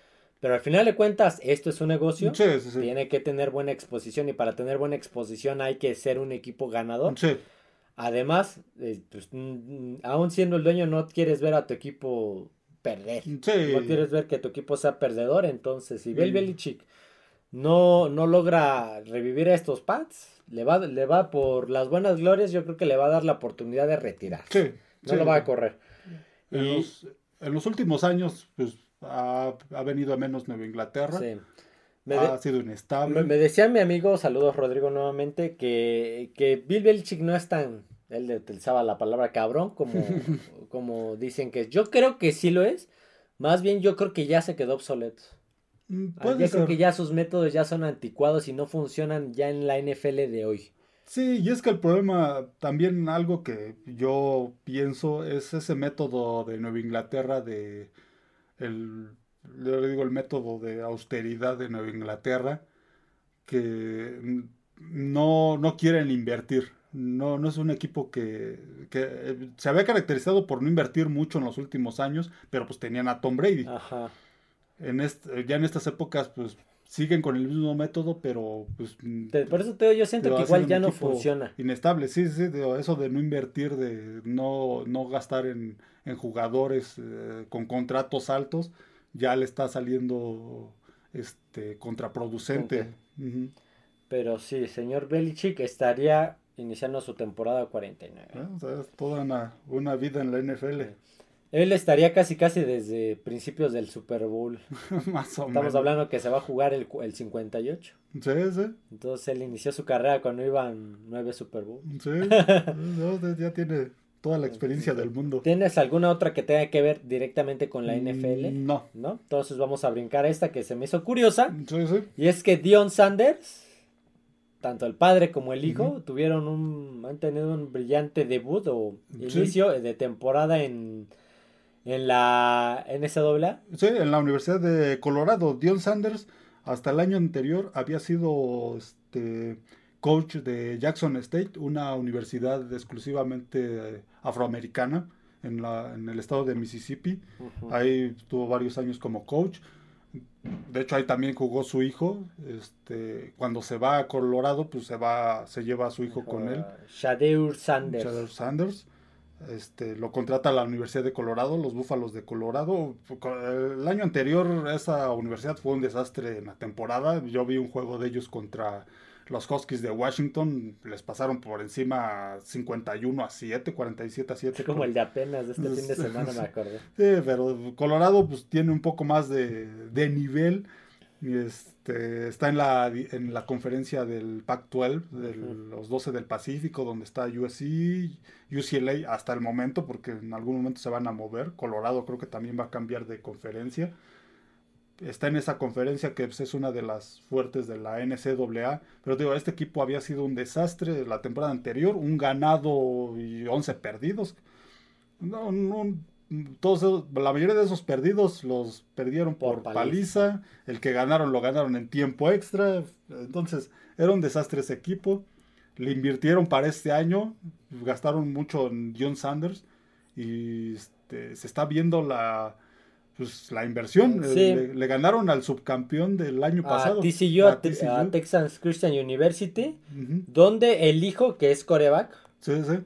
[SPEAKER 1] pero al final de cuentas esto es un negocio, tiene que tener buena exposición y para tener buena exposición hay que ser un equipo ganador. Además, eh, pues, aún siendo el dueño no quieres ver a tu equipo perder. No quieres ver que tu equipo sea perdedor. Entonces, si Bill Belichick no, no logra revivir a estos Pats, le va, le va por las buenas glorias, yo creo que le va a dar la oportunidad de retirar. Sí, no lo va a correr.
[SPEAKER 2] En, los, últimos años, pues ha, venido a menos Nueva Inglaterra. ha sido inestable.
[SPEAKER 1] Me, decía mi amigo, saludos Rodrigo nuevamente, que, que Bill Belichick no es tan él utilizaba la palabra cabrón como, como dicen que es. Yo creo que sí lo es. Más bien yo creo que ya se quedó obsoleto. Mm, ah, yo creo que ya sus métodos ya son anticuados y no funcionan ya en la NFL de hoy.
[SPEAKER 2] Sí, y es que el problema, también algo que yo pienso es ese método de Nueva Inglaterra de el yo le digo el método de austeridad de Nueva Inglaterra que no, no quieren invertir. No, no es un equipo que, que, eh, se había caracterizado por no invertir mucho en los últimos años, pero pues tenían a Tom Brady. Ajá. En este, ya en estas épocas, pues siguen con el mismo método, pero pues...
[SPEAKER 1] Por eso te, yo siento que igual ya no funciona.
[SPEAKER 2] Inestable, sí, sí, eso de no invertir, de no, no gastar en, en jugadores eh, con contratos altos, ya le está saliendo este contraproducente.
[SPEAKER 1] Pero sí, señor Belichick estaría iniciando su temporada 49.
[SPEAKER 2] Ah, o sea, es toda una, vida en la NFL.
[SPEAKER 1] Él estaría casi casi desde principios del Super Bowl. Más o menos. Estamos hablando que se va a jugar el, el 58. Sí, sí. Entonces él inició su carrera cuando iban nueve Super Bowl. Sí,
[SPEAKER 2] ya tiene toda la experiencia del mundo.
[SPEAKER 1] ¿Tienes alguna otra que tenga que ver directamente con la NFL? No. ¿No? Entonces vamos a brincar esta que se me hizo curiosa. Sí, sí. Y es que Dion Sanders tanto el padre como el hijo tuvieron un, han tenido un brillante debut o inicio de temporada en, en la NCAA.
[SPEAKER 2] Sí, en la Universidad de Colorado. Dion Sanders hasta el año anterior había sido este coach de Jackson State, una universidad exclusivamente afroamericana en, la, en el estado de Mississippi. Ahí tuvo varios años como coach de hecho ahí también jugó su hijo este cuando se va a Colorado pues se va se lleva a su hijo con él
[SPEAKER 1] Shadeur Sanders
[SPEAKER 2] Shadeur Sanders este lo contrata la Universidad de Colorado los Búfalos de Colorado el año anterior esa universidad fue un desastre en la temporada yo vi un juego de ellos contra los Huskies de Washington les pasaron por encima 51 a 7, 47 a 7.
[SPEAKER 1] como el de apenas de este fin de semana, me acordé.
[SPEAKER 2] Sí, pero Colorado pues tiene un poco más de, de nivel. Este, está en la, en la conferencia del Pac-12, de los 12 del Pacífico, donde está USC, UCLA hasta el momento, porque en algún momento se van a mover. Colorado creo que también va a cambiar de conferencia está en esa conferencia que pues, es una de las fuertes de la NCAA. Pero digo, este equipo había sido un desastre la temporada anterior, un ganado y 11 perdidos. No, no, todos, la mayoría de esos perdidos los perdieron por, paliza. El que ganaron lo ganaron en tiempo extra. Entonces, era un desastre ese equipo. Le invirtieron para este año, gastaron mucho en John Sanders y este, se está viendo la, pues la inversión. Eh, le, ganaron al subcampeón del año pasado.
[SPEAKER 1] TCU, a, a, Texas Christian University, donde el hijo, que es coreback,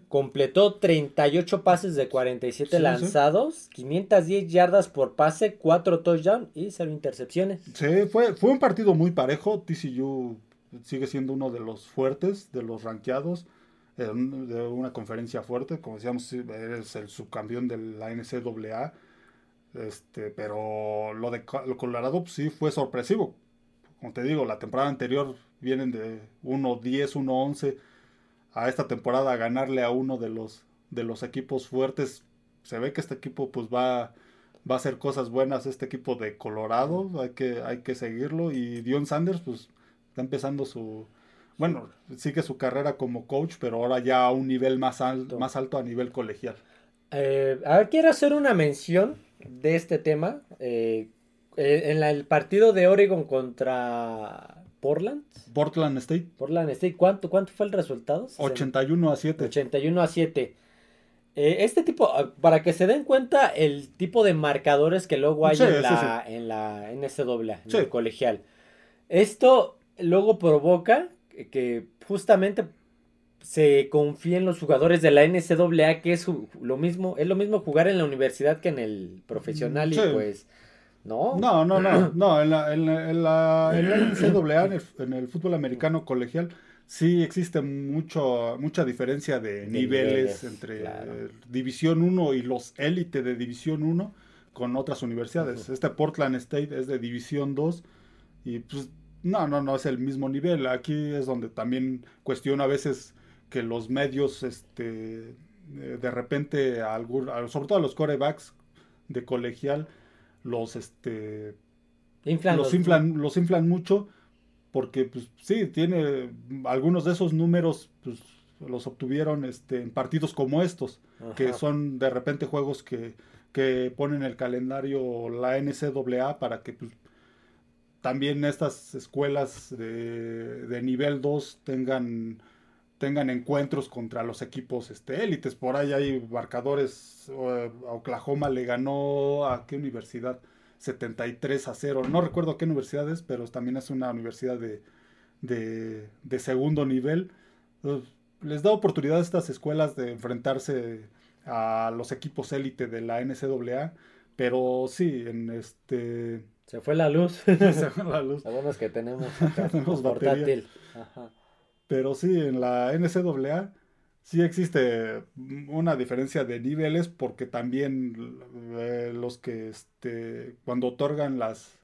[SPEAKER 1] completó 38 pases de 47 lanzados, 510 yardas por pase, 4 touchdowns y 0 intercepciones.
[SPEAKER 2] Sí, fue, fue un partido muy parejo. TCU sigue siendo uno de los fuertes, de los ranqueados. de una conferencia fuerte, como decíamos, es el subcampeón de la NCAA, este, pero lo de Colorado pues, sí fue sorpresivo. Como te digo, la temporada anterior vienen de 1-10, 1-11 a esta temporada ganarle a uno de los, de los equipos fuertes. Se ve que este equipo pues va, va a hacer cosas buenas, este equipo de Colorado, hay que, hay que seguirlo. Y Dion Sanders pues está empezando su, bueno, sigue su carrera como coach, pero ahora ya a un nivel más alto, más alto a nivel colegial.
[SPEAKER 1] Eh, a ver, quiero hacer una mención de este tema. Eh, eh, en el partido de Oregon contra Portland.
[SPEAKER 2] Portland State.
[SPEAKER 1] Portland State. ¿Cuánto, cuánto fue el resultado?
[SPEAKER 2] 81 a 7.
[SPEAKER 1] 81 a 7. este tipo, ah, para que se den cuenta el tipo de marcadores que luego hay en, la, en la NCAA, en el colegial. Esto luego provoca que justamente se confíen los jugadores de la NCAA que es lo mismo, es lo mismo jugar en la universidad que en el profesional y pues no.
[SPEAKER 2] No, no, no, no, en la, en la, en la, NCAA, en el, fútbol americano colegial, sí existe mucho, mucha diferencia de, niveles, entre División 1 y los élite de División 1 con otras universidades. Este Portland State es de División 2 y pues no, no, no es el mismo nivel. Aquí es donde también cuestiono a veces que los medios, este, eh, de repente, sobre todo a los corebacks de colegial, los, este, los, inflan, los inflan mucho porque, pues, sí, tiene algunos de esos números, pues, los obtuvieron este, en partidos como estos, que son de repente juegos que, que ponen el calendario la NCAA para que pues, también estas escuelas de, de nivel 2 tengan tengan encuentros contra los equipos este, élites. Por ahí hay marcadores. Oklahoma le ganó a qué universidad? 73 a 0. No recuerdo qué universidad es, pero también es una universidad de, de, segundo nivel. Les da oportunidad a estas escuelas de enfrentarse a los equipos élite de la NCAA. Pero sí, en este.
[SPEAKER 1] Se fue la luz. Se fue la luz. Lo bueno es que tenemos, tenemos portátil.
[SPEAKER 2] Ajá. Pero sí, en la NCAA sí existe una diferencia de niveles porque también eh, los que este, cuando otorgan las,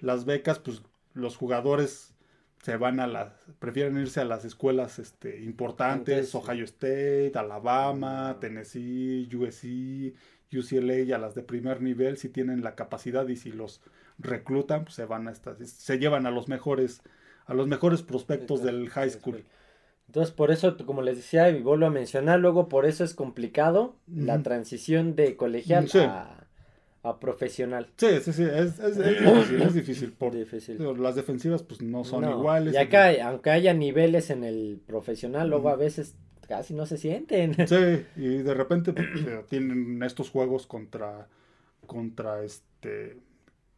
[SPEAKER 2] las becas, pues los jugadores se van a las, prefieren irse a las escuelas este, importantes, Ohio State, Alabama, Tennessee, USC, UCLA y a las de primer nivel si tienen la capacidad y si los reclutan, pues se van a estas, se llevan a los mejores a los mejores prospectos del high school.
[SPEAKER 1] Entonces, por eso, como les decía, y vuelvo a mencionar, luego por eso es complicado la transición de colegial a, profesional.
[SPEAKER 2] Sí, sí, sí, es, difícil, es difícil. Por, Las defensivas, pues no son iguales.
[SPEAKER 1] Y acá, aunque haya niveles en el profesional, luego a veces casi no se sienten.
[SPEAKER 2] Sí, y de repente pues, tienen estos juegos contra, contra este,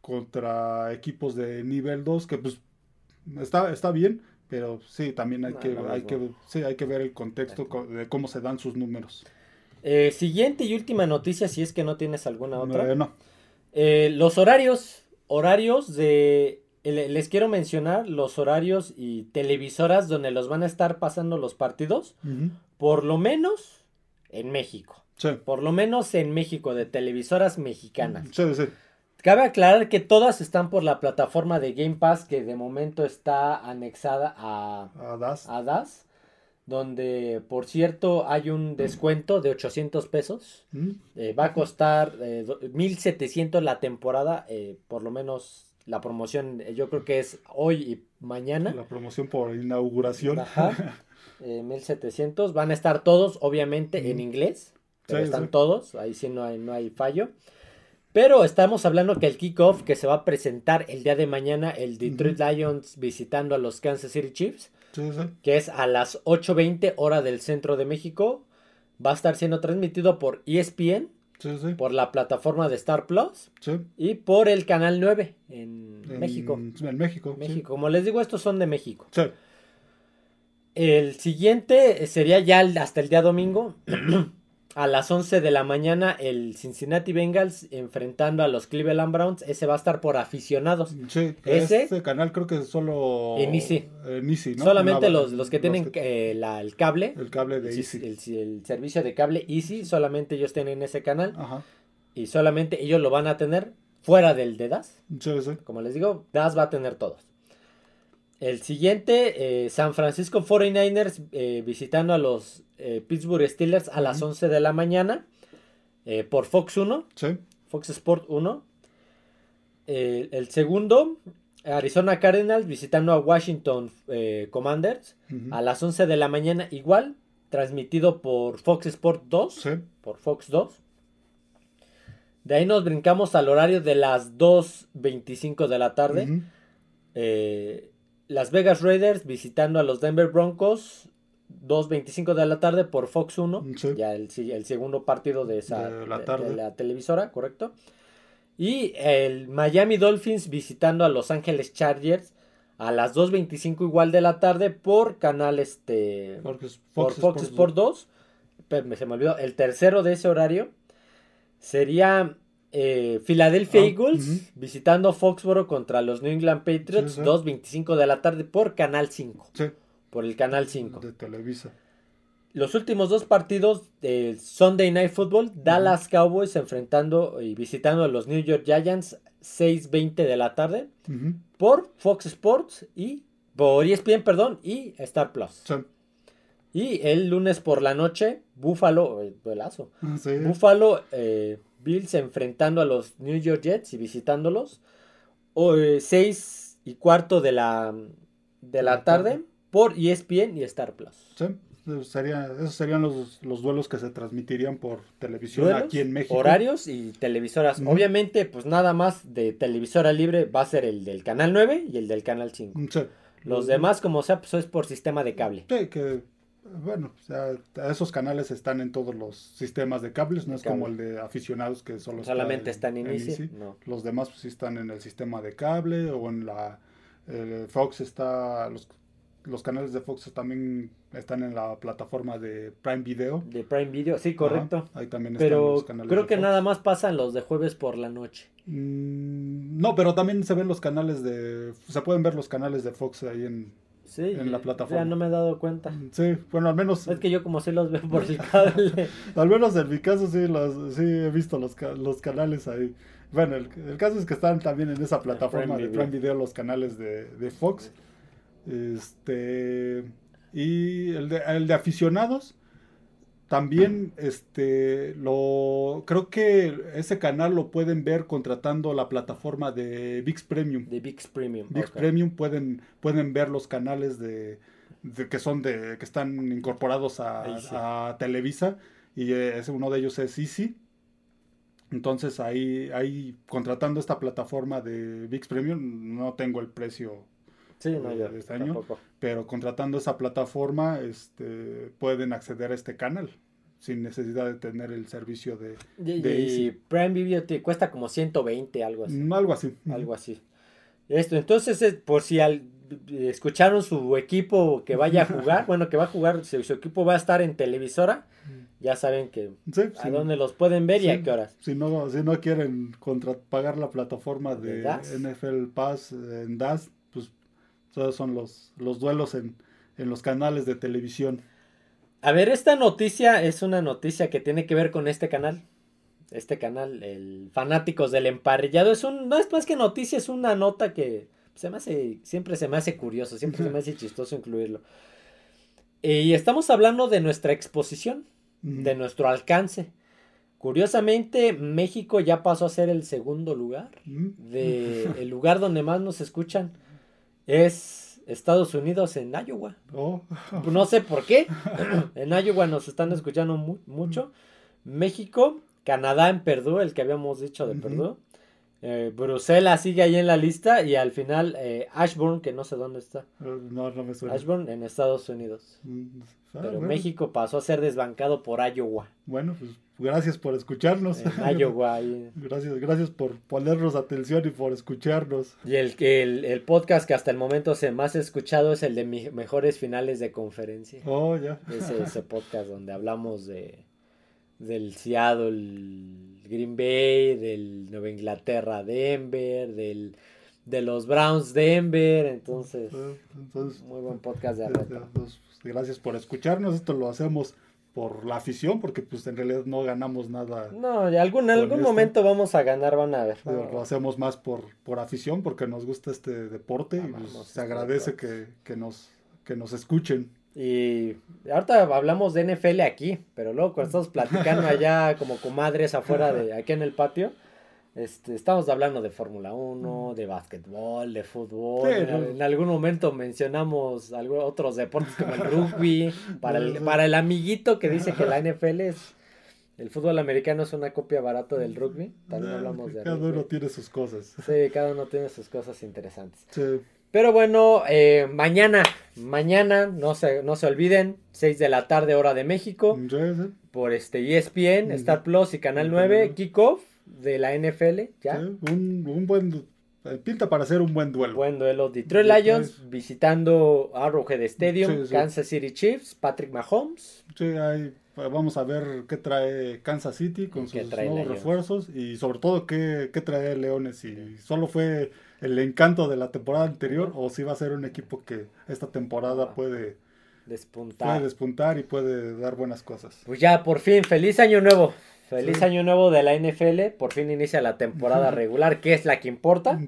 [SPEAKER 2] contra equipos de nivel 2 que pues está, está bien, pero sí, también hay, que, hay, que, sí, hay que ver el contexto de cómo se dan sus números.
[SPEAKER 1] Eh, siguiente y última noticia, si es que no tienes alguna otra. Eh, no. Eh, los horarios, horarios de... Les quiero mencionar los horarios y televisoras donde los van a estar pasando los partidos, por lo menos en México. Sí. Por lo menos en México, de televisoras mexicanas. Sí, sí. Cabe aclarar que todas están por la plataforma de Game Pass que de momento está anexada a, a, DAS. donde por cierto hay un descuento de 800 pesos. Mm. Eh, va a costar 1700 la temporada, eh, por lo menos la promoción yo creo que es hoy y mañana.
[SPEAKER 2] La promoción por inauguración.
[SPEAKER 1] Ajá. 1700. Van a estar todos, obviamente, en inglés. Pero están todos, ahí sí no hay, no hay fallo. Pero estamos hablando que el kickoff que se va a presentar el día de mañana, el Detroit Lions visitando a los Kansas City Chiefs, que es a las 8.20 hora del centro de México, va a estar siendo transmitido por ESPN, por la plataforma de Star Plus y por el canal 9 en, México.
[SPEAKER 2] En México.
[SPEAKER 1] México. Como les digo, estos son de México. El siguiente sería ya hasta el día domingo. a las 11 de la mañana el Cincinnati Bengals enfrentando a los Cleveland Browns. Ese va a estar por aficionados.
[SPEAKER 2] Sí,
[SPEAKER 1] Ese-
[SPEAKER 2] ese canal creo que es solo
[SPEAKER 1] En Easy.
[SPEAKER 2] en Easy, ¿no?
[SPEAKER 1] Solamente los, los que tienen
[SPEAKER 2] que-
[SPEAKER 1] eh, la- el cable,
[SPEAKER 2] el cable de
[SPEAKER 1] el,
[SPEAKER 2] Easy.
[SPEAKER 1] el- el servicio de cable Easy, solamente ellos tienen ese canal
[SPEAKER 2] Ajá.
[SPEAKER 1] y solamente ellos lo van a tener fuera del de DAS.
[SPEAKER 2] Sí, sí.
[SPEAKER 1] Como les digo, DAS va a tener todos. El siguiente, eh, San Francisco 49ers eh, visitando a los eh, Pittsburgh Steelers a las
[SPEAKER 2] Ujú.
[SPEAKER 1] 11 de la mañana eh, por Fox 1,
[SPEAKER 2] Sí.
[SPEAKER 1] Fox Sport 1. Eh, el segundo, Arizona Cardinals visitando a Washington eh, Commanders a las 11 de la mañana igual, transmitido por Fox Sport 2,
[SPEAKER 2] Sí.
[SPEAKER 1] por Fox 2. De ahí nos brincamos al horario de las 2.25 de la tarde. Las Vegas Raiders visitando a los Denver Broncos 2.25 de la tarde por Fox 1.
[SPEAKER 2] Sí.
[SPEAKER 1] Ya el, segundo partido de, esa,
[SPEAKER 2] De la
[SPEAKER 1] de-
[SPEAKER 2] tarde.
[SPEAKER 1] de la televisora, correcto. Y el Miami Dolphins visitando a Los Ángeles Chargers a las 2.25 igual de la tarde por canal este
[SPEAKER 2] es
[SPEAKER 1] por Fox Sport 2. Pero me- se me olvidó. El tercero de ese horario sería eh, Philadelphia
[SPEAKER 2] Ah,
[SPEAKER 1] Eagles visitando Foxboro contra los New England Patriots.
[SPEAKER 2] Sí, sí.
[SPEAKER 1] 2.25 de la tarde por Canal 5.
[SPEAKER 2] Sí.
[SPEAKER 1] Por el Canal 5.
[SPEAKER 2] De Televisa.
[SPEAKER 1] Los últimos dos partidos del Sunday Night Football, Dallas Cowboys enfrentando y visitando a los New York Giants 6.20 de la tarde por Fox Sports y por ESPN, perdón, y Star Plus.
[SPEAKER 2] Sí.
[SPEAKER 1] Y el lunes por la noche, Buffalo, eh, duelazo.
[SPEAKER 2] Sí.
[SPEAKER 1] Buffalo eh, Bills enfrentando a los New York Jets y visitándolos. O, eh, seis y cuarto de la, de la tarde. Por ESPN y Star Plus.
[SPEAKER 2] Sí. Esos serían, esos serían los, los duelos que se transmitirían por televisión
[SPEAKER 1] Duelos,
[SPEAKER 2] aquí en México.
[SPEAKER 1] Horarios y televisoras. Obviamente, pues nada más de televisora libre va a ser el del canal 9 y el del canal 5.
[SPEAKER 2] Sí.
[SPEAKER 1] Los demás, como sea, pues es por sistema de cable.
[SPEAKER 2] Sí, que bueno, o sea, esos canales están en todos los sistemas de cables, no
[SPEAKER 1] De
[SPEAKER 2] es como el de aficionados que solo
[SPEAKER 1] Solamente está en
[SPEAKER 2] en
[SPEAKER 1] inicio.
[SPEAKER 2] Easy.
[SPEAKER 1] No.
[SPEAKER 2] Los demás pues, sí están en el sistema de cable o en la eh, Fox está los, los canales de Fox también están en la plataforma de Prime Video.
[SPEAKER 1] De Prime Video, sí, correcto.
[SPEAKER 2] Ajá, ahí también están
[SPEAKER 1] Pero
[SPEAKER 2] los canales
[SPEAKER 1] creo
[SPEAKER 2] de
[SPEAKER 1] que
[SPEAKER 2] Fox.
[SPEAKER 1] nada más pasan los de jueves por la noche.
[SPEAKER 2] Mm, no, pero también se ven los canales de se pueden ver los canales de Fox ahí en
[SPEAKER 1] Sí.
[SPEAKER 2] En la
[SPEAKER 1] ya
[SPEAKER 2] plataforma.
[SPEAKER 1] no me he dado cuenta.
[SPEAKER 2] sí, bueno, al menos
[SPEAKER 1] Es que yo como sí los veo por el cable.
[SPEAKER 2] Al menos en mi caso sí, los, sí he visto los, los canales ahí. Bueno, el, el caso es que están también en esa plataforma
[SPEAKER 1] Prime
[SPEAKER 2] de. Prime Video los canales de, de Fox. Este y el de, el de aficionados también este lo creo que ese canal lo pueden ver contratando la plataforma de VIX Premium.
[SPEAKER 1] De VIX Premium.
[SPEAKER 2] VIX. Premium pueden pueden ver los canales de, de que son de que están incorporados a,
[SPEAKER 1] Ahí sí.
[SPEAKER 2] a Televisa y ese uno de ellos es Easy. Entonces ahí ahí contratando esta plataforma de VIX Premium no tengo el precio,
[SPEAKER 1] Sí, no, yo
[SPEAKER 2] de este año.
[SPEAKER 1] tampoco.
[SPEAKER 2] pero contratando esa plataforma este pueden acceder a este canal sin necesidad de tener el servicio de
[SPEAKER 1] Y,
[SPEAKER 2] de
[SPEAKER 1] y
[SPEAKER 2] Easy.
[SPEAKER 1] Prime Video te cuesta como 120, algo así.
[SPEAKER 2] Mm, algo así.
[SPEAKER 1] Algo así. Esto, entonces, es por si al, escucharon su equipo que vaya a jugar, bueno, que va a jugar, si su equipo va a estar en televisora, ya saben que
[SPEAKER 2] Sí,
[SPEAKER 1] a
[SPEAKER 2] sí.
[SPEAKER 1] dónde los pueden ver y a qué horas.
[SPEAKER 2] Si no, si no quieren contra- pagar la plataforma
[SPEAKER 1] ¿De
[SPEAKER 2] de? NFL Pass en DAS, esos son los, los duelos en, en los canales de televisión.
[SPEAKER 1] A ver, esta noticia es una noticia que tiene que ver con este canal. Este canal, el Fanáticos del Emparrillado, es un, no es más que noticia, es una nota que se me hace, siempre se me hace curioso, siempre se me hace chistoso incluirlo. Y estamos hablando de nuestra exposición, de nuestro alcance. Curiosamente, México ya pasó a ser el segundo lugar. De, el lugar donde más nos escuchan es Estados Unidos en Iowa.
[SPEAKER 2] Oh,
[SPEAKER 1] No sé por qué. En Iowa nos están escuchando mu- mucho. México, Canadá en Perdue, el que habíamos dicho de
[SPEAKER 2] Ujú.
[SPEAKER 1] Perdue. Eh, Bruselas sigue ahí en la lista. Y al final, eh, Ashburn, que no sé dónde está.
[SPEAKER 2] no, no me suena.
[SPEAKER 1] Ashburn en Estados Unidos.
[SPEAKER 2] Mm, ah,
[SPEAKER 1] Pero
[SPEAKER 2] bueno.
[SPEAKER 1] México pasó a ser desbancado por Iowa.
[SPEAKER 2] Bueno, pues gracias por escucharnos.
[SPEAKER 1] En Iowa.
[SPEAKER 2] Gracias, gracias por ponernos atención y por escucharnos.
[SPEAKER 1] Y el, el, el podcast que hasta el momento se más escuchado es el de mi- mejores finales de conferencia.
[SPEAKER 2] Oh, ya.
[SPEAKER 1] Ese, ese podcast donde hablamos de, del Seattle Green Bay, del Nueva Inglaterra Denver, del de los Browns Denver, entonces, entonces muy buen podcast de retro.
[SPEAKER 2] Pues, gracias por escucharnos, esto lo hacemos por la afición, porque pues en realidad no ganamos nada.
[SPEAKER 1] No, en algún, algún momento vamos a ganar, van a ver.
[SPEAKER 2] Lo hacemos más por, por afición, porque nos gusta este deporte y pues, se agradece que, que, nos, que nos escuchen.
[SPEAKER 1] Y ahorita hablamos de NFL aquí, pero luego cuando estamos platicando allá como comadres afuera de aquí en el patio, este, estamos hablando de Fórmula 1, de básquetbol, de fútbol. en, algún momento mencionamos algo, otros deportes como el rugby. Para el, para el amiguito que dice que la NFL es. El fútbol americano es una copia barata del rugby. También hablamos de
[SPEAKER 2] Cada uno tiene sus cosas.
[SPEAKER 1] Sí, cada uno tiene sus cosas interesantes. Sí. Pero bueno, eh, mañana, mañana, no se, no se olviden, 6 de la tarde, hora de México, por este ESPN, Star Plus y Canal 9, Kickoff de la NFL, ¿ya?
[SPEAKER 2] un, buen, eh, pinta para ser un buen duelo.
[SPEAKER 1] Buen duelo, Detroit Lions visitando Arrowhead Stadium, Kansas City Chiefs, Patrick Mahomes.
[SPEAKER 2] Sí, ahí vamos a ver qué trae Kansas City con sus nuevos refuerzos y sobre todo qué, qué trae Leones, si solo fue el encanto de la temporada anterior o si va a ser un equipo que esta temporada puede despuntar. puede despuntar y puede dar buenas cosas.
[SPEAKER 1] Pues ya, por fin, feliz año nuevo. Feliz año nuevo de la NFL. Por fin inicia la temporada regular, que es la que importa.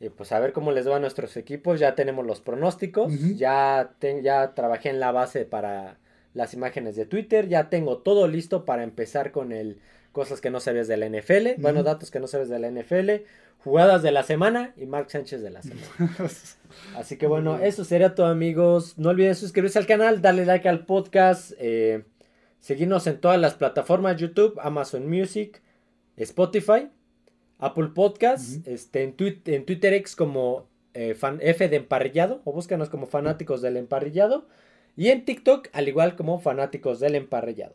[SPEAKER 1] Y pues a ver cómo les va a nuestros equipos. Ya tenemos los pronósticos. ya, ya trabajé en la base para las imágenes de Twitter. Ya tengo todo listo para empezar con el cosas que no sabías de la NFL. Bueno, datos que no sabes de la NFL jugadas de la semana y Mark Sánchez de la semana. Así que bueno, eso sería todo amigos. No olviden suscribirse al canal, darle like al podcast, eh, seguirnos en todas las plataformas, YouTube, Amazon Music, Spotify, Apple Podcasts, este, en, en Twitter X como eh, fan, F de emparrillado o búscanos como fanáticos del emparrillado y en TikTok al igual como fanáticos del emparrillado.